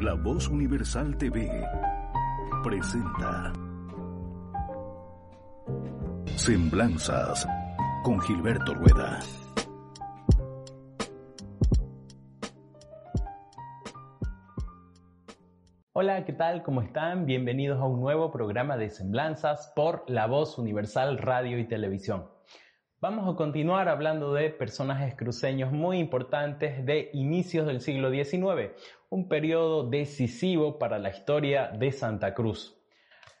La Voz Universal TV presenta Semblanzas con Gilberto Rueda. Hola, ¿qué tal? ¿Cómo están? Bienvenidos a un nuevo programa de Semblanzas por La Voz Universal Radio y Televisión. Vamos a continuar hablando de personajes cruceños muy importantes de inicios del siglo XIX, un periodo decisivo para la historia de Santa Cruz.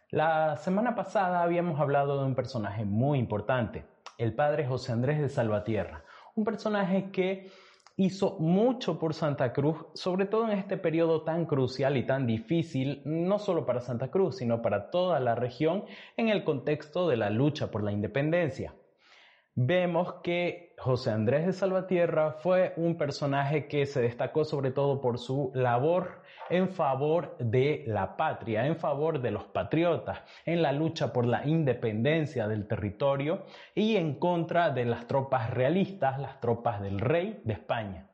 La semana pasada habíamos hablado de un personaje muy importante, el padre José Andrés de Salvatierra, un personaje que hizo mucho por Santa Cruz, sobre todo en este periodo tan crucial y tan difícil, no solo para Santa Cruz, sino para toda la región en el contexto de la lucha por la independencia vemos que José Andrés de Salvatierra fue un personaje que se destacó sobre todo por su labor en favor de la patria, en favor de los patriotas, en la lucha por la independencia del territorio y en contra de las tropas realistas, las tropas del rey de España.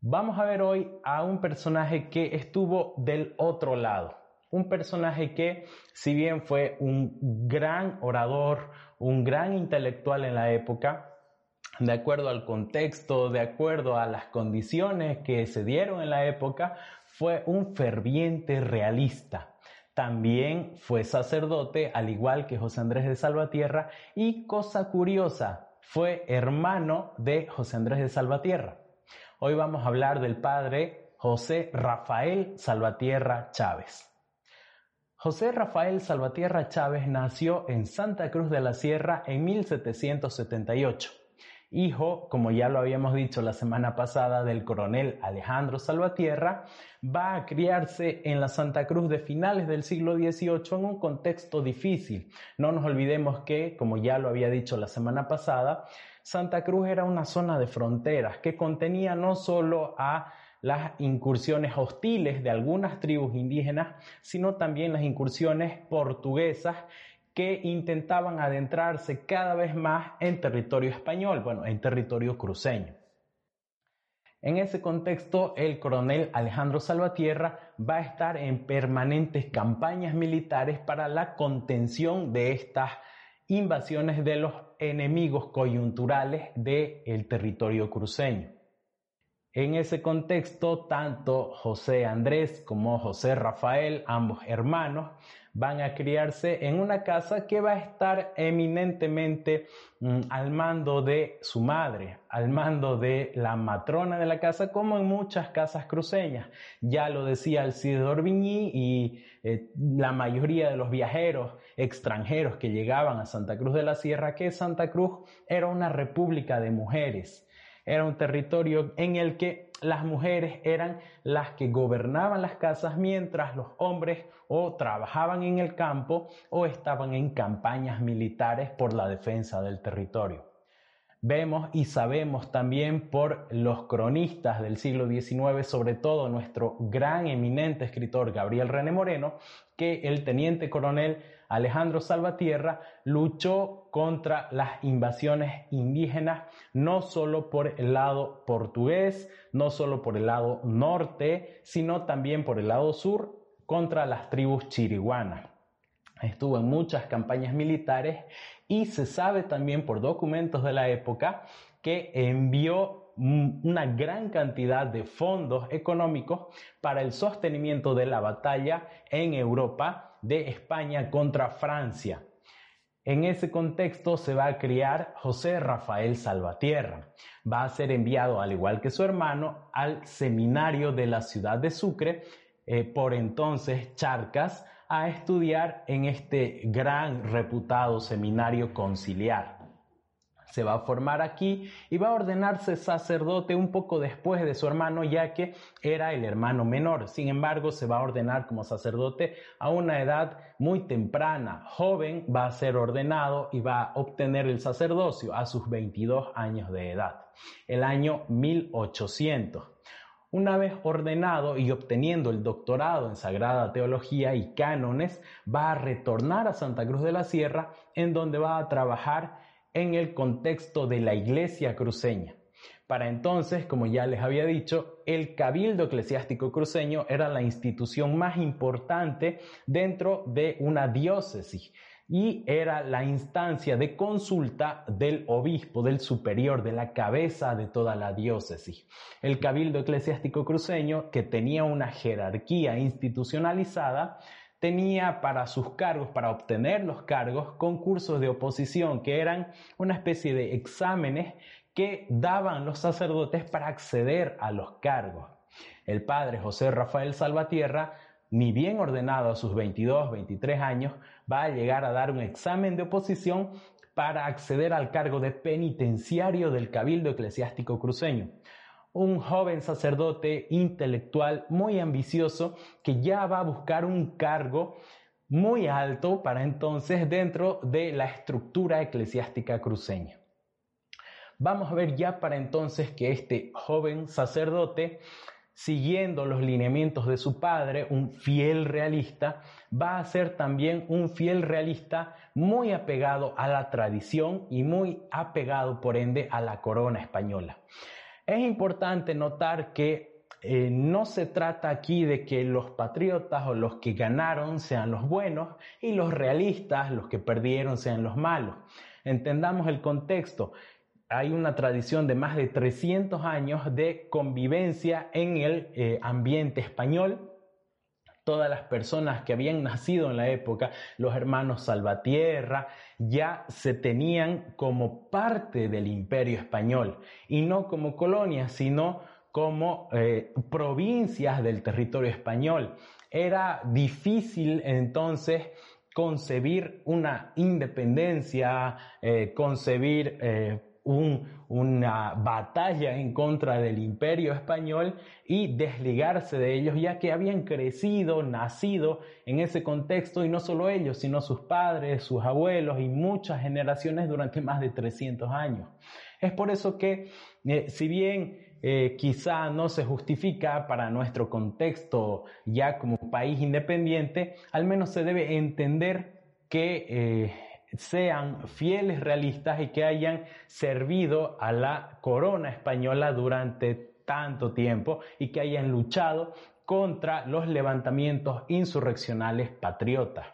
Vamos a ver hoy a un personaje que estuvo del otro lado, un personaje que, si bien fue un gran orador, un gran intelectual en la época, de acuerdo al contexto, de acuerdo a las condiciones que se dieron en la época, fue un ferviente realista. También fue sacerdote, al igual que José Andrés de Salvatierra, y cosa curiosa, fue hermano de José Andrés de Salvatierra. Hoy vamos a hablar del padre José Rafael Salvatierra Chávez. José Rafael Salvatierra Chávez nació en Santa Cruz de la Sierra en 1778. Hijo, como ya lo habíamos dicho la semana pasada, del coronel Alejandro Salvatierra, va a criarse en la Santa Cruz de finales del siglo XVIII en un contexto difícil. No nos olvidemos que, como ya lo había dicho la semana pasada, Santa Cruz era una zona de fronteras que contenía no solo a las incursiones hostiles de algunas tribus indígenas, sino también las incursiones portuguesas que intentaban adentrarse cada vez más en territorio español, bueno, en territorio cruceño. En ese contexto, el coronel Alejandro Salvatierra va a estar en permanentes campañas militares para la contención de estas invasiones de los enemigos coyunturales del territorio cruceño. En ese contexto, tanto José Andrés como José Rafael, ambos hermanos, van a criarse en una casa que va a estar eminentemente mm, al mando de su madre, al mando de la matrona de la casa, como en muchas casas cruceñas. Ya lo decía Alcide Orbigny y eh, la mayoría de los viajeros extranjeros que llegaban a Santa Cruz de la Sierra, que Santa Cruz era una república de mujeres era un territorio en el que las mujeres eran las que gobernaban las casas mientras los hombres o trabajaban en el campo o estaban en campañas militares por la defensa del territorio. Vemos y sabemos también por los cronistas del siglo XIX, sobre todo nuestro gran eminente escritor Gabriel René Moreno, que el teniente coronel Alejandro Salvatierra luchó contra las invasiones indígenas, no solo por el lado portugués, no solo por el lado norte, sino también por el lado sur, contra las tribus chiriguanas. Estuvo en muchas campañas militares y se sabe también por documentos de la época que envió una gran cantidad de fondos económicos para el sostenimiento de la batalla en Europa de España contra Francia. En ese contexto se va a criar José Rafael Salvatierra. Va a ser enviado, al igual que su hermano, al seminario de la ciudad de Sucre, eh, por entonces Charcas, a estudiar en este gran reputado seminario conciliar. Se va a formar aquí y va a ordenarse sacerdote un poco después de su hermano ya que era el hermano menor. Sin embargo, se va a ordenar como sacerdote a una edad muy temprana. Joven va a ser ordenado y va a obtener el sacerdocio a sus 22 años de edad, el año 1800. Una vez ordenado y obteniendo el doctorado en Sagrada Teología y Cánones, va a retornar a Santa Cruz de la Sierra, en donde va a trabajar en el contexto de la iglesia cruceña. Para entonces, como ya les había dicho, el Cabildo Eclesiástico Cruceño era la institución más importante dentro de una diócesis y era la instancia de consulta del obispo, del superior, de la cabeza de toda la diócesis. El Cabildo Eclesiástico Cruceño, que tenía una jerarquía institucionalizada, tenía para sus cargos, para obtener los cargos, concursos de oposición, que eran una especie de exámenes que daban los sacerdotes para acceder a los cargos. El padre José Rafael Salvatierra, ni bien ordenado a sus 22, 23 años, va a llegar a dar un examen de oposición para acceder al cargo de penitenciario del Cabildo Eclesiástico Cruceño un joven sacerdote intelectual muy ambicioso que ya va a buscar un cargo muy alto para entonces dentro de la estructura eclesiástica cruceña. Vamos a ver ya para entonces que este joven sacerdote, siguiendo los lineamientos de su padre, un fiel realista, va a ser también un fiel realista muy apegado a la tradición y muy apegado por ende a la corona española. Es importante notar que eh, no se trata aquí de que los patriotas o los que ganaron sean los buenos y los realistas, los que perdieron, sean los malos. Entendamos el contexto. Hay una tradición de más de 300 años de convivencia en el eh, ambiente español todas las personas que habían nacido en la época, los hermanos Salvatierra, ya se tenían como parte del imperio español y no como colonias, sino como eh, provincias del territorio español. Era difícil entonces concebir una independencia, eh, concebir eh, una batalla en contra del imperio español y desligarse de ellos, ya que habían crecido, nacido en ese contexto, y no solo ellos, sino sus padres, sus abuelos y muchas generaciones durante más de 300 años. Es por eso que, eh, si bien eh, quizá no se justifica para nuestro contexto ya como país independiente, al menos se debe entender que eh, sean fieles realistas y que hayan servido a la corona española durante tanto tiempo y que hayan luchado contra los levantamientos insurreccionales patriotas.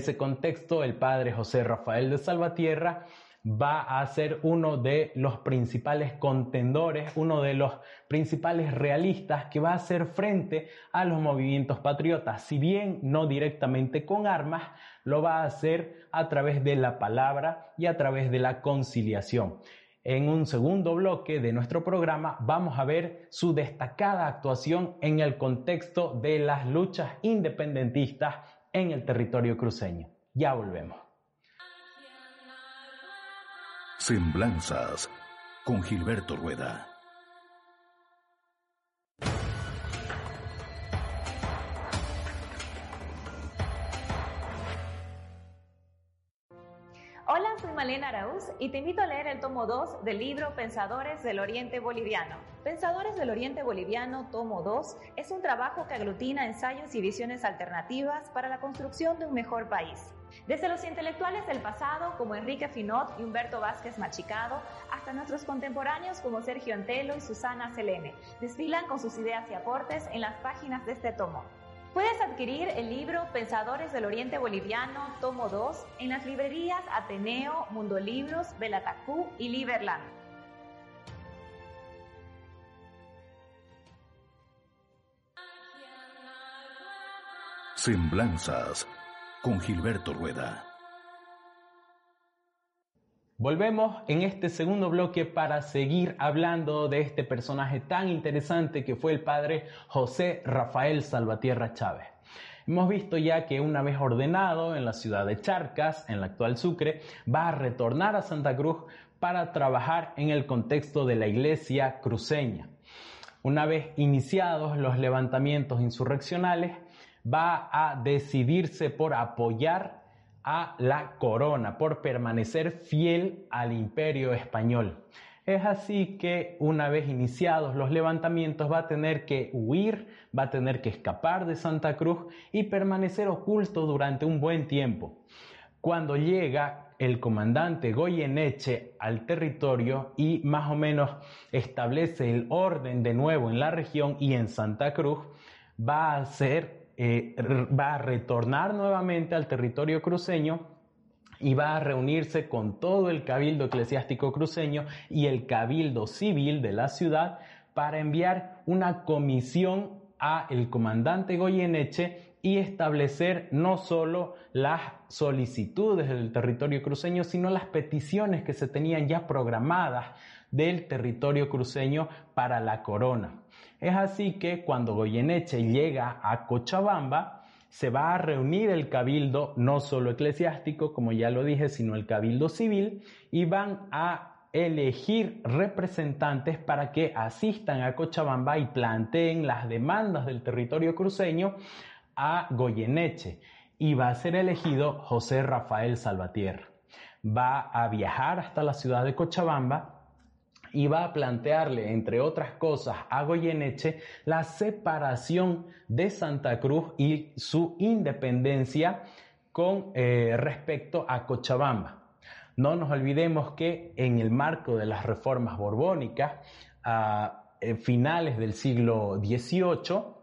Ese contexto, el padre José Rafael de Salvatierra va a ser uno de los principales contendores, uno de los principales realistas que va a hacer frente a los movimientos patriotas. Si bien no directamente con armas, lo va a hacer a través de la palabra y a través de la conciliación. En un segundo bloque de nuestro programa vamos a ver su destacada actuación en el contexto de las luchas independentistas en el territorio cruceño. Ya volvemos. Semblanzas con Gilberto Rueda. Malena Araúz y te invito a leer el tomo 2 del libro Pensadores del Oriente Boliviano. Pensadores del Oriente Boliviano, tomo 2, es un trabajo que aglutina ensayos y visiones alternativas para la construcción de un mejor país. Desde los intelectuales del pasado como Enrique Finot y Humberto Vázquez Machicado, hasta nuestros contemporáneos como Sergio Antelo y Susana Selene, desfilan con sus ideas y aportes en las páginas de este tomo. Puedes adquirir el libro Pensadores del Oriente Boliviano, tomo 2, en las librerías Ateneo, Mundo Libros, Belatacú y Liberland. Semblanzas con Gilberto Rueda. Volvemos en este segundo bloque para seguir hablando de este personaje tan interesante que fue el padre José Rafael Salvatierra Chávez. Hemos visto ya que una vez ordenado en la ciudad de Charcas, en la actual Sucre, va a retornar a Santa Cruz para trabajar en el contexto de la iglesia cruceña. Una vez iniciados los levantamientos insurreccionales, va a decidirse por apoyar a la corona, por permanecer fiel al imperio español. Es así que una vez iniciados los levantamientos va a tener que huir, va a tener que escapar de Santa Cruz y permanecer oculto durante un buen tiempo. Cuando llega el comandante Goyeneche al territorio y más o menos establece el orden de nuevo en la región y en Santa Cruz, va a ser eh, va a retornar nuevamente al territorio cruceño y va a reunirse con todo el cabildo eclesiástico cruceño y el cabildo civil de la ciudad para enviar una comisión a el comandante Goyeneche y establecer no solo las solicitudes del territorio cruceño, sino las peticiones que se tenían ya programadas del territorio cruceño para la corona. Es así que cuando Goyeneche llega a Cochabamba, se va a reunir el cabildo, no solo eclesiástico, como ya lo dije, sino el cabildo civil, y van a elegir representantes para que asistan a Cochabamba y planteen las demandas del territorio cruceño a Goyeneche. Y va a ser elegido José Rafael Salvatierra. Va a viajar hasta la ciudad de Cochabamba y va a plantearle, entre otras cosas, a Goyeneche la separación de Santa Cruz y su independencia con eh, respecto a Cochabamba. No nos olvidemos que en el marco de las reformas borbónicas, a finales del siglo XVIII,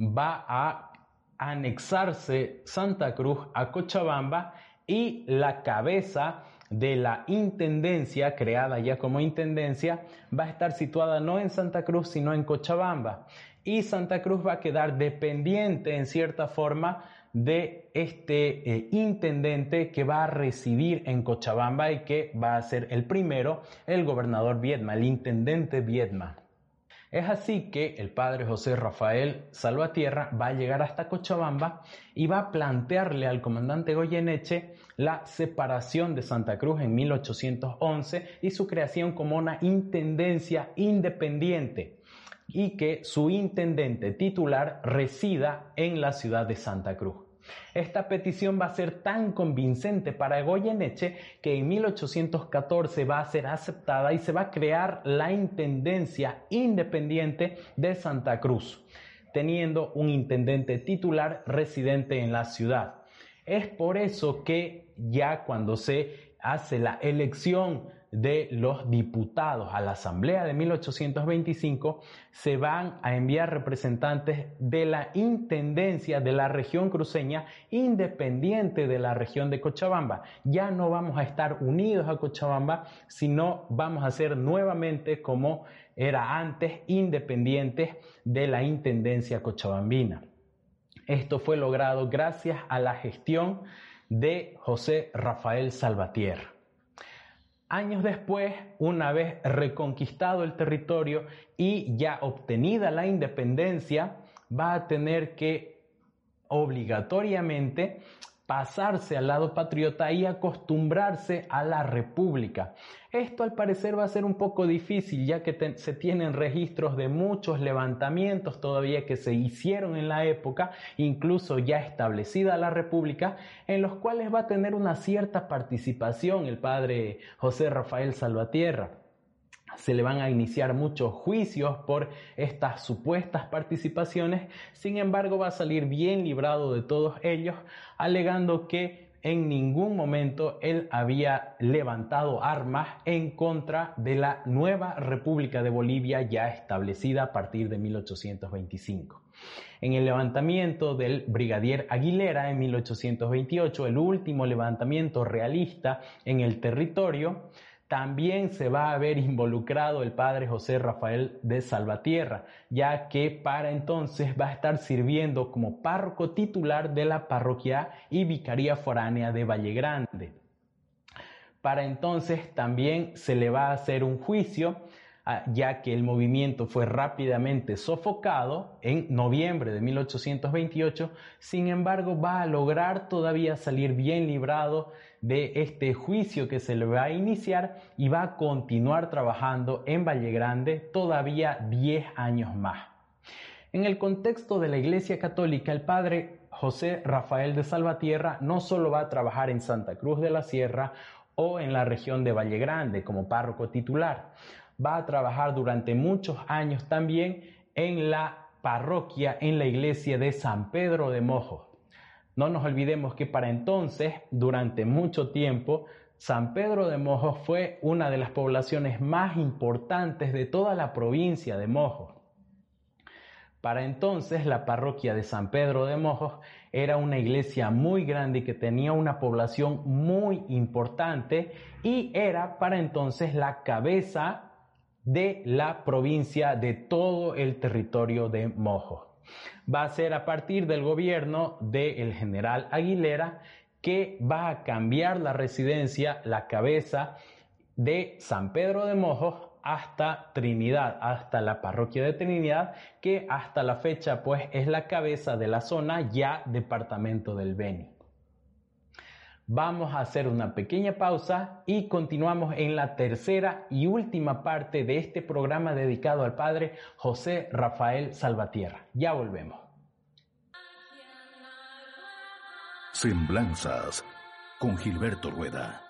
va a anexarse Santa Cruz a Cochabamba y la cabeza de la intendencia, creada ya como intendencia, va a estar situada no en Santa Cruz, sino en Cochabamba. Y Santa Cruz va a quedar dependiente, en cierta forma, de este eh, intendente que va a residir en Cochabamba y que va a ser el primero, el gobernador Viedma, el intendente Viedma. Es así que el padre José Rafael Salvatierra va a llegar hasta Cochabamba y va a plantearle al comandante Goyeneche la separación de Santa Cruz en 1811 y su creación como una intendencia independiente y que su intendente titular resida en la ciudad de Santa Cruz. Esta petición va a ser tan convincente para Goyeneche que en 1814 va a ser aceptada y se va a crear la Intendencia Independiente de Santa Cruz, teniendo un intendente titular residente en la ciudad. Es por eso que ya cuando se hace la elección de los diputados a la Asamblea de 1825, se van a enviar representantes de la Intendencia de la región cruceña independiente de la región de Cochabamba. Ya no vamos a estar unidos a Cochabamba, sino vamos a ser nuevamente como era antes, independientes de la Intendencia cochabambina. Esto fue logrado gracias a la gestión de José Rafael Salvatierra. Años después, una vez reconquistado el territorio y ya obtenida la independencia, va a tener que obligatoriamente pasarse al lado patriota y acostumbrarse a la república. Esto al parecer va a ser un poco difícil ya que se tienen registros de muchos levantamientos todavía que se hicieron en la época, incluso ya establecida la república, en los cuales va a tener una cierta participación el padre José Rafael Salvatierra. Se le van a iniciar muchos juicios por estas supuestas participaciones, sin embargo va a salir bien librado de todos ellos, alegando que en ningún momento él había levantado armas en contra de la nueva República de Bolivia ya establecida a partir de 1825. En el levantamiento del brigadier Aguilera en 1828, el último levantamiento realista en el territorio, también se va a ver involucrado el padre José Rafael de Salvatierra, ya que para entonces va a estar sirviendo como párroco titular de la parroquia y vicaría foránea de Valle Grande. Para entonces también se le va a hacer un juicio ya que el movimiento fue rápidamente sofocado en noviembre de 1828, sin embargo va a lograr todavía salir bien librado de este juicio que se le va a iniciar y va a continuar trabajando en Valle Grande todavía 10 años más. En el contexto de la Iglesia Católica, el padre José Rafael de Salvatierra no solo va a trabajar en Santa Cruz de la Sierra o en la región de Valle Grande como párroco titular, va a trabajar durante muchos años también en la parroquia, en la iglesia de San Pedro de Mojos. No nos olvidemos que para entonces, durante mucho tiempo, San Pedro de Mojos fue una de las poblaciones más importantes de toda la provincia de Mojos. Para entonces la parroquia de San Pedro de Mojos era una iglesia muy grande que tenía una población muy importante y era para entonces la cabeza de la provincia de todo el territorio de Mojo. Va a ser a partir del gobierno del general Aguilera que va a cambiar la residencia, la cabeza de San Pedro de Mojos hasta Trinidad, hasta la parroquia de Trinidad, que hasta la fecha pues es la cabeza de la zona ya departamento del Beni. Vamos a hacer una pequeña pausa y continuamos en la tercera y última parte de este programa dedicado al padre José Rafael Salvatierra. Ya volvemos. Semblanzas con Gilberto Rueda.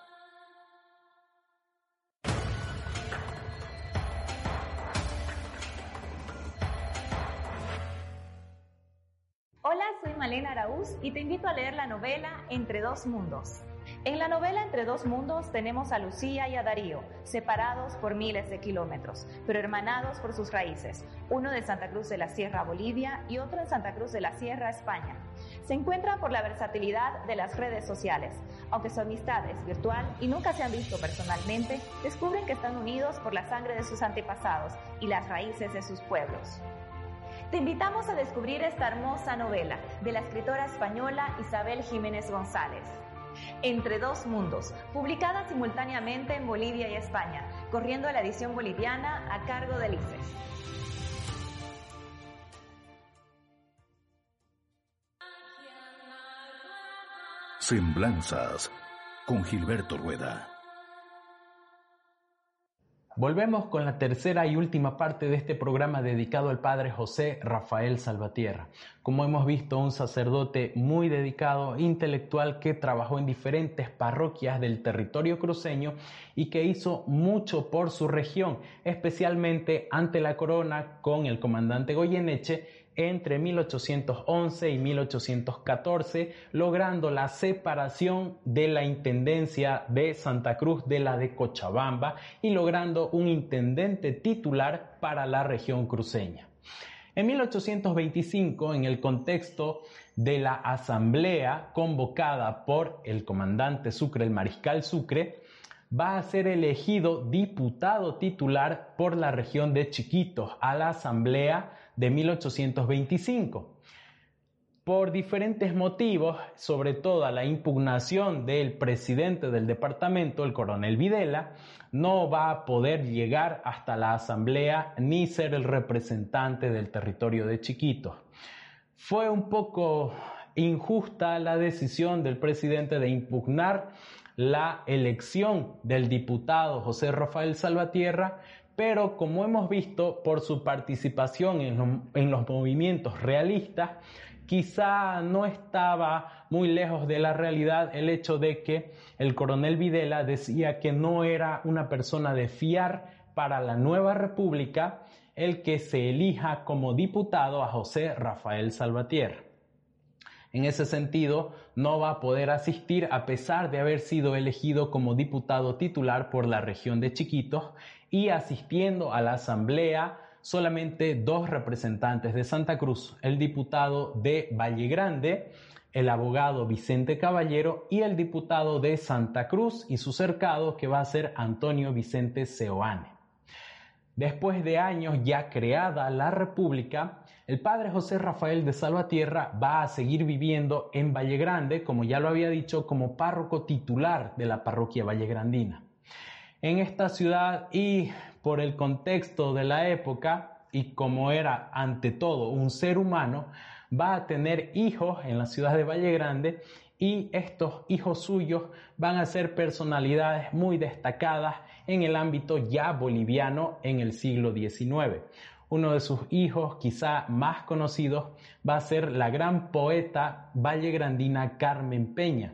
Malena Araúz y te invito a leer la novela Entre dos mundos. En la novela Entre dos mundos tenemos a Lucía y a Darío, separados por miles de kilómetros, pero hermanados por sus raíces, uno de Santa Cruz de la Sierra, Bolivia, y otro en Santa Cruz de la Sierra, España. Se encuentran por la versatilidad de las redes sociales. Aunque su amistad es virtual y nunca se han visto personalmente, descubren que están unidos por la sangre de sus antepasados y las raíces de sus pueblos. Te invitamos a descubrir esta hermosa novela de la escritora española Isabel Jiménez González. Entre dos mundos, publicada simultáneamente en Bolivia y España, corriendo la edición boliviana a cargo de Lices. Semblanzas con Gilberto Rueda. Volvemos con la tercera y última parte de este programa dedicado al padre José Rafael Salvatierra. Como hemos visto, un sacerdote muy dedicado, intelectual, que trabajó en diferentes parroquias del territorio cruceño y que hizo mucho por su región, especialmente ante la corona con el comandante Goyeneche entre 1811 y 1814, logrando la separación de la Intendencia de Santa Cruz de la de Cochabamba y logrando un intendente titular para la región cruceña. En 1825, en el contexto de la asamblea convocada por el comandante Sucre, el mariscal Sucre, va a ser elegido diputado titular por la región de Chiquitos a la asamblea de 1825. Por diferentes motivos, sobre todo la impugnación del presidente del departamento, el coronel Videla, no va a poder llegar hasta la asamblea ni ser el representante del territorio de Chiquitos. Fue un poco injusta la decisión del presidente de impugnar la elección del diputado José Rafael Salvatierra, pero como hemos visto por su participación en, los movimientos realistas, quizá no estaba muy lejos de la realidad el hecho de que el coronel Videla decía que no era una persona de fiar para la nueva república el que se elija como diputado a José Rafael Salvatierra. En ese sentido, no va a poder asistir a pesar de haber sido elegido como diputado titular por la región de Chiquitos y asistiendo a la asamblea solamente dos representantes de Santa Cruz, el diputado de Valle Grande, el abogado Vicente Caballero y el diputado de Santa Cruz y su cercado que va a ser Antonio Vicente Seoane. Después de años ya creada la República, el padre José Rafael de Salvatierra va a seguir viviendo en Valle Grande, como ya lo había dicho, como párroco titular de la parroquia vallegrandina. En esta ciudad y por el contexto de la época y como era ante todo un ser humano, va a tener hijos en la ciudad de Valle Grande y estos hijos suyos van a ser personalidades muy destacadas en el ámbito ya boliviano en el siglo XIX. Uno de sus hijos, quizá más conocidos, va a ser la gran poeta vallegrandina Carmen Peña,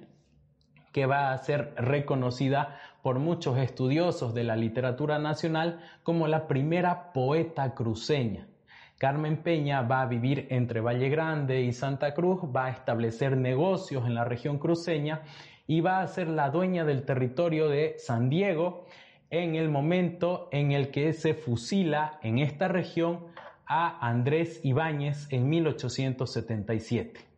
que va a ser reconocida por muchos estudiosos de la literatura nacional como la primera poeta cruceña. Carmen Peña va a vivir entre Valle Grande y Santa Cruz, va a establecer negocios en la región cruceña y va a ser la dueña del territorio de San Diego en el momento en el que se fusila en esta región a Andrés Ibáñez en 1877.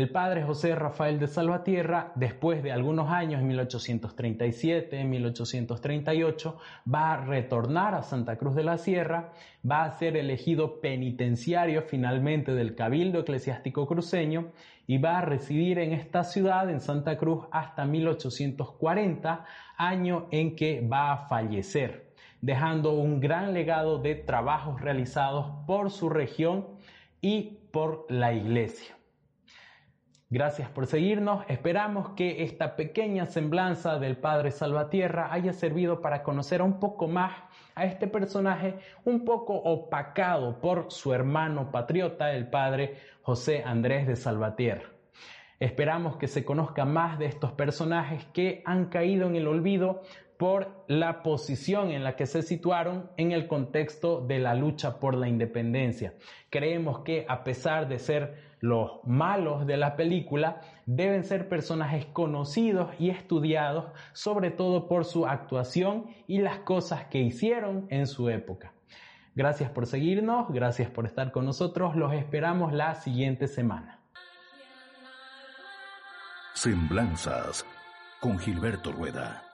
El padre José Rafael de Salvatierra, después de algunos años, en 1837, en 1838, va a retornar a Santa Cruz de la Sierra, va a ser elegido penitenciario finalmente del Cabildo Eclesiástico Cruceño y va a residir en esta ciudad, en Santa Cruz, hasta 1840, año en que va a fallecer, dejando un gran legado de trabajos realizados por su región y por la iglesia. Gracias por seguirnos. Esperamos que esta pequeña semblanza del Padre Salvatierra haya servido para conocer un poco más a este personaje un poco opacado por su hermano patriota, el Padre José Andrés de Salvatierra. Esperamos que se conozca más de estos personajes que han caído en el olvido por la posición en la que se situaron en el contexto de la lucha por la independencia. Creemos que a pesar de ser los malos de la película, deben ser personajes conocidos y estudiados, sobre todo por su actuación y las cosas que hicieron en su época. Gracias por seguirnos, gracias por estar con nosotros, los esperamos la siguiente semana. Semblanzas con Gilberto Rueda.